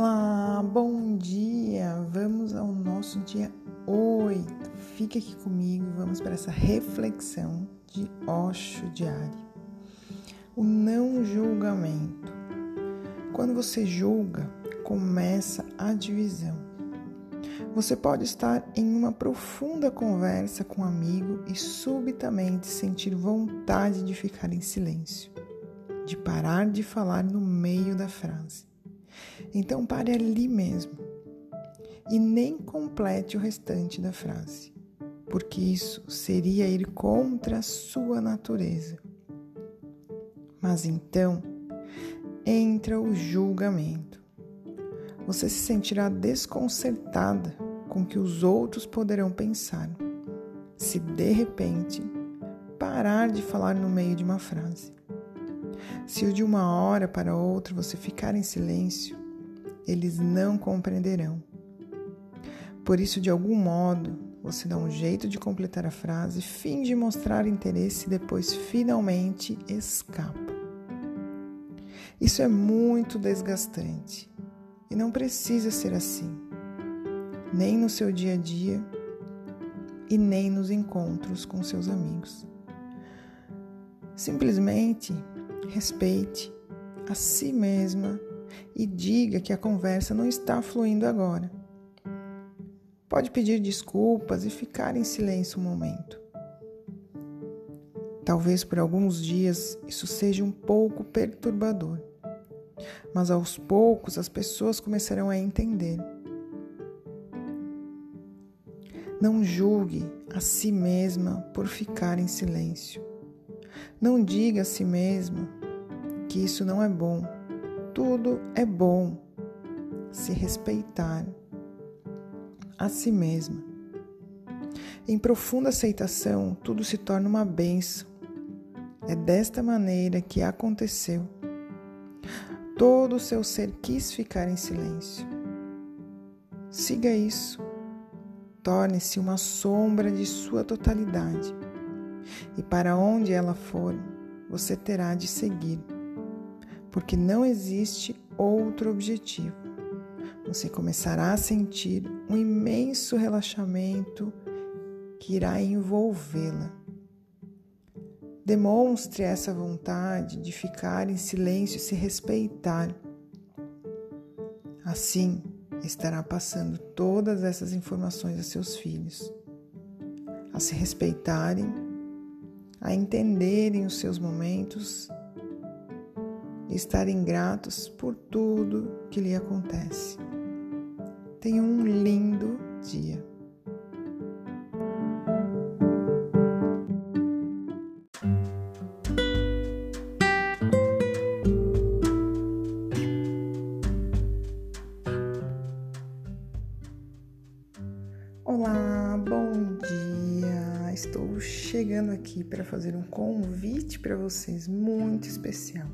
Olá, bom dia! Vamos ao nosso dia 8. Fica aqui comigo e vamos para essa reflexão de Osho diário. O não julgamento. Quando você julga, começa a divisão. Você pode estar em uma profunda conversa com um amigo e subitamente sentir vontade de ficar em silêncio, de parar de falar no meio da frase então pare ali mesmo e nem complete o restante da frase, porque isso seria ir contra a sua natureza. Mas então entra o julgamento. Você se sentirá desconcertada com o que os outros poderão pensar se de repente parar de falar no meio de uma frase. Se de uma hora para outra você ficar em silêncio, eles não compreenderão. Por isso, de algum modo, você dá um jeito de completar a frase, finge mostrar interesse e depois finalmente escapa. Isso é muito desgastante e não precisa ser assim, nem no seu dia a dia e nem nos encontros com seus amigos. Simplesmente respeite a si mesma e diga que a conversa não está fluindo agora. Pode pedir desculpas e ficar em silêncio um momento. Talvez por alguns dias isso seja um pouco perturbador, mas aos poucos as pessoas começarão a entender. Não julgue a si mesma por ficar em silêncio. Não diga a si mesma que isso não é bom tudo é bom se respeitar a si mesma. Em profunda aceitação, tudo se torna uma benção. É desta maneira que aconteceu. Todo o seu ser quis ficar em silêncio. Siga isso. Torne-se uma sombra de sua totalidade. E para onde ela for, você terá de seguir porque não existe outro objetivo. Você começará a sentir um imenso relaxamento que irá envolvê-la. Demonstre essa vontade de ficar em silêncio e se respeitar. Assim, estará passando todas essas informações a seus filhos, a se respeitarem, a entenderem os seus momentos e estarem gratos por tudo que lhe acontece. Tenha um lindo dia. Estou chegando aqui para fazer um convite para vocês muito especial.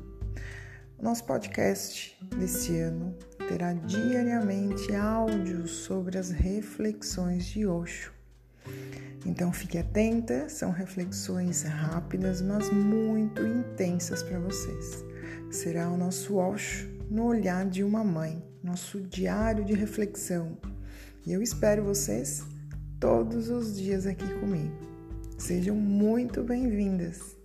Nosso podcast desse ano terá diariamente áudios sobre as reflexões de Osho. Então fique atenta, são reflexões rápidas, mas muito intensas para vocês. Será o nosso Osho no olhar de uma mãe, nosso diário de reflexão. E eu espero vocês todos os dias aqui comigo. Sejam muito bem-vindas!